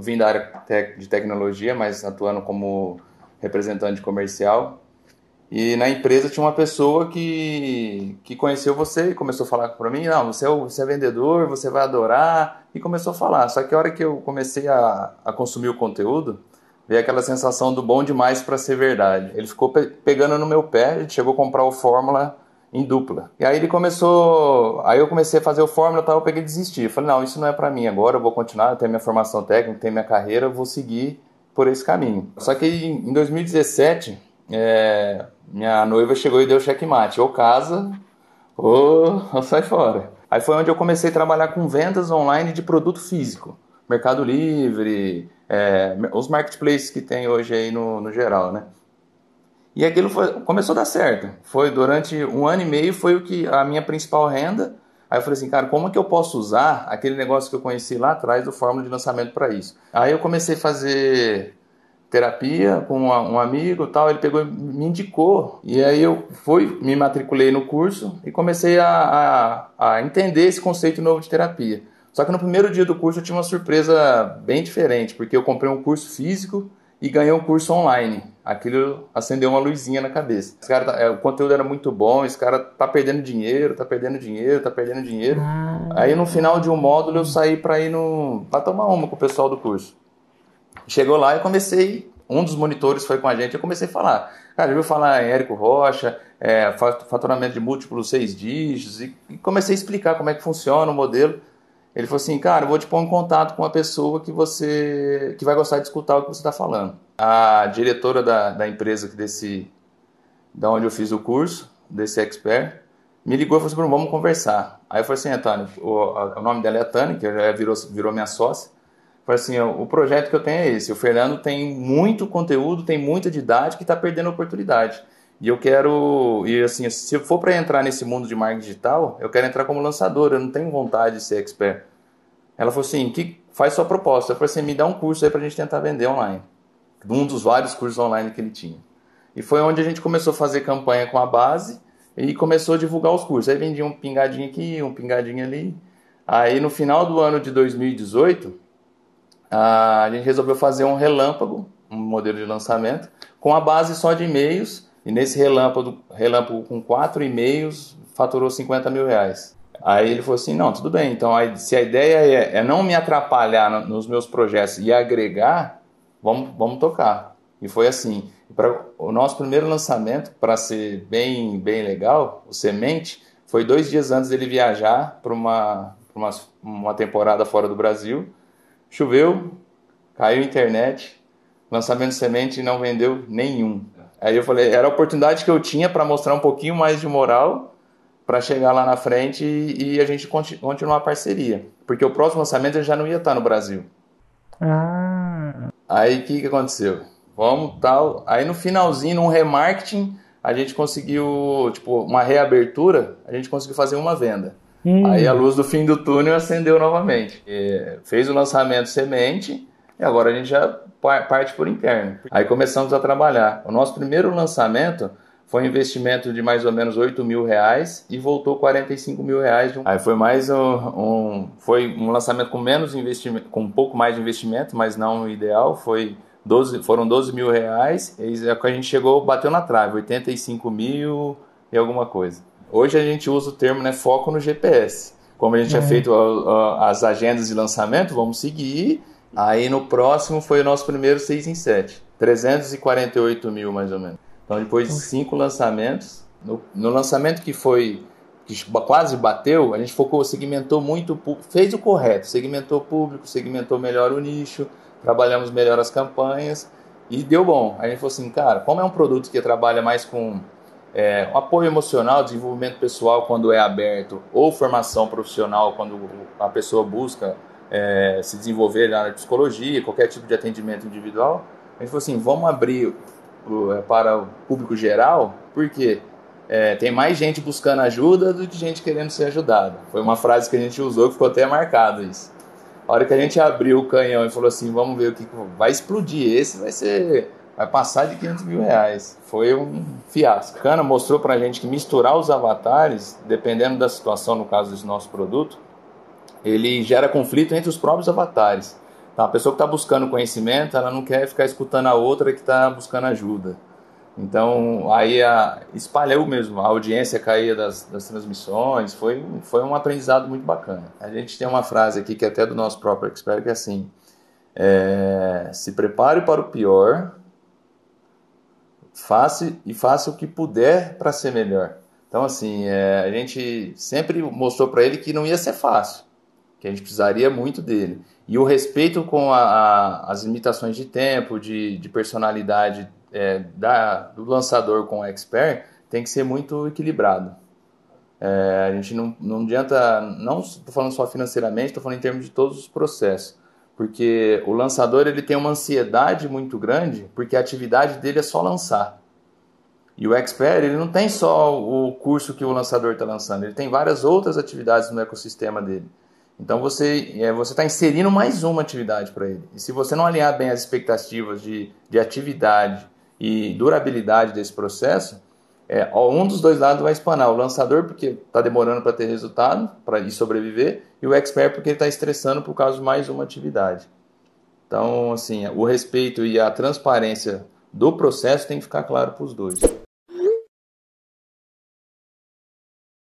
vim da área de tecnologia, mas atuando como representante comercial. E na empresa tinha uma pessoa que, que conheceu você e começou a falar para mim: não, você é, você é vendedor, você vai adorar. E começou a falar. Só que a hora que eu comecei a, a consumir o conteúdo, veio aquela sensação do bom demais para ser verdade. Ele ficou pe pegando no meu pé, ele chegou a comprar o Fórmula em dupla. E aí ele começou, aí eu comecei a fazer o Fórmula, tal, eu peguei e desisti. Eu falei, não, isso não é para mim agora, eu vou continuar, eu tenho minha formação técnica, tenho minha carreira, eu vou seguir por esse caminho. Só que em 2017, é, minha noiva chegou e deu checkmate, ou casa ou, ou sai fora. Aí foi onde eu comecei a trabalhar com vendas online de produto físico. Mercado Livre, é, os marketplaces que tem hoje aí no, no geral, né? E aquilo foi, começou a dar certo. Foi durante um ano e meio, foi o que a minha principal renda. Aí eu falei assim, cara, como é que eu posso usar aquele negócio que eu conheci lá atrás do fórmula de lançamento para isso? Aí eu comecei a fazer terapia com um amigo tal, ele pegou me indicou e aí eu fui, me matriculei no curso e comecei a, a, a, entender esse conceito novo de terapia. Só que no primeiro dia do curso eu tinha uma surpresa bem diferente, porque eu comprei um curso físico e ganhei um curso online. Aquilo acendeu uma luzinha na cabeça. Esse cara, tá, é, o conteúdo era muito bom, esse cara tá perdendo dinheiro, tá perdendo dinheiro, tá perdendo dinheiro. Ah. Aí no final de um módulo eu saí para ir no para tomar uma com o pessoal do curso. Chegou lá e comecei, um dos monitores foi com a gente, eu comecei a falar. Cara, eu ouviu falar em Érico Rocha, é, faturamento de múltiplos seis dígitos, e, e, comecei a explicar como é que funciona o modelo. Ele falou assim, cara, eu vou te pôr em contato com uma pessoa que você que vai gostar de escutar o que você está falando. A diretora da, da empresa desse, da onde eu fiz o curso, desse expert, me ligou e falou assim, vamos conversar. Aí eu falei assim, Antônio, o, o nome dela é Tânia, que já virou, virou minha sócia. Falei assim, o projeto que eu tenho é esse. O Fernando tem muito conteúdo, tem muita didática e está perdendo oportunidade. E eu quero, e assim, se for para entrar nesse mundo de marketing digital, eu quero entrar como lançador, eu não tenho vontade de ser expert. Ela falou assim, que faz sua proposta. Eu falei assim, me dá um curso aí para a gente tentar vender online. Um dos vários cursos online que ele tinha. E foi onde a gente começou a fazer campanha com a base e começou a divulgar os cursos. Aí vendia um pingadinho aqui, um pingadinho ali. Aí no final do ano de 2018, a gente resolveu fazer um relâmpago, um modelo de lançamento, com a base só de e-mails, e nesse relâmpago, relâmpago com quatro e-mails, faturou 50 mil reais. Aí ele falou assim, não, tudo bem, então se a ideia é, é não me atrapalhar no, nos meus projetos e agregar, vamos, vamos tocar. E foi assim. Pra, o nosso primeiro lançamento, para ser bem, bem legal, o Semente, foi dois dias antes dele viajar para uma, uma, uma temporada fora do Brasil, Choveu, caiu a internet, lançamento semente não vendeu nenhum. Aí eu falei, era a oportunidade que eu tinha para mostrar um pouquinho mais de moral para chegar lá na frente e, e a gente continuar a parceria. Porque o próximo lançamento já não ia estar no Brasil. Ah. Aí o que, que aconteceu? Vamos tal. Aí no finalzinho, num remarketing, a gente conseguiu, tipo, uma reabertura, a gente conseguiu fazer uma venda. Hum. Aí a luz do fim do túnel acendeu novamente. E fez o lançamento semente e agora a gente já parte por interno. Aí começamos a trabalhar. O nosso primeiro lançamento foi um investimento de mais ou menos 8 mil reais e voltou 45 mil reais. Aí foi mais um, um, foi um lançamento com menos investimento, com um pouco mais de investimento, mas não o ideal. Foi 12, foram 12 mil reais e a gente chegou, bateu na trave, 85 mil e alguma coisa. Hoje a gente usa o termo né, foco no GPS. Como a gente é. tinha feito a, a, as agendas de lançamento, vamos seguir. Aí no próximo foi o nosso primeiro 6 em 7. 348 mil mais ou menos. Então depois de cinco lançamentos, no, no lançamento que foi que quase bateu, a gente focou, segmentou muito, fez o correto, segmentou público, segmentou melhor o nicho, trabalhamos melhor as campanhas e deu bom. Aí a gente falou assim, cara, como é um produto que trabalha mais com é, um apoio emocional, desenvolvimento pessoal quando é aberto, ou formação profissional quando a pessoa busca é, se desenvolver na área de psicologia, qualquer tipo de atendimento individual. A gente falou assim, vamos abrir é, para o público geral, porque é, tem mais gente buscando ajuda do que gente querendo ser ajudada. Foi uma frase que a gente usou que ficou até marcado isso. A hora que a gente abriu o canhão e falou assim, vamos ver o que vai explodir, esse vai ser vai passar de 500 mil reais. Foi um fiasco. Cana mostrou para a gente que misturar os avatares, dependendo da situação, no caso desse nosso produto, ele gera conflito entre os próprios avatares. Então, a pessoa que está buscando conhecimento, ela não quer ficar escutando a outra que está buscando ajuda. Então, aí a, espalhou mesmo, a audiência caía das, das transmissões, foi, foi um aprendizado muito bacana. A gente tem uma frase aqui que é até do nosso próprio expert, que é assim, é, se prepare para o pior, faça e faça o que puder para ser melhor. Então, assim, é, a gente sempre mostrou para ele que não ia ser fácil, que a gente precisaria muito dele. E o respeito com a, a, as limitações de tempo, de, de personalidade é, da, do lançador com o expert tem que ser muito equilibrado. É, a gente não, não adianta, não estou falando só financeiramente, estou falando em termos de todos os processos. Porque o lançador ele tem uma ansiedade muito grande, porque a atividade dele é só lançar. E o expert ele não tem só o curso que o lançador está lançando, ele tem várias outras atividades no ecossistema dele. Então você é, você está inserindo mais uma atividade para ele. E se você não alinhar bem as expectativas de, de atividade e durabilidade desse processo, é, um dos dois lados vai espanar. O lançador, porque está demorando para ter resultado para ir sobreviver, e o expert, porque ele está estressando por causa de mais uma atividade. Então, assim, o respeito e a transparência do processo tem que ficar claro para os dois.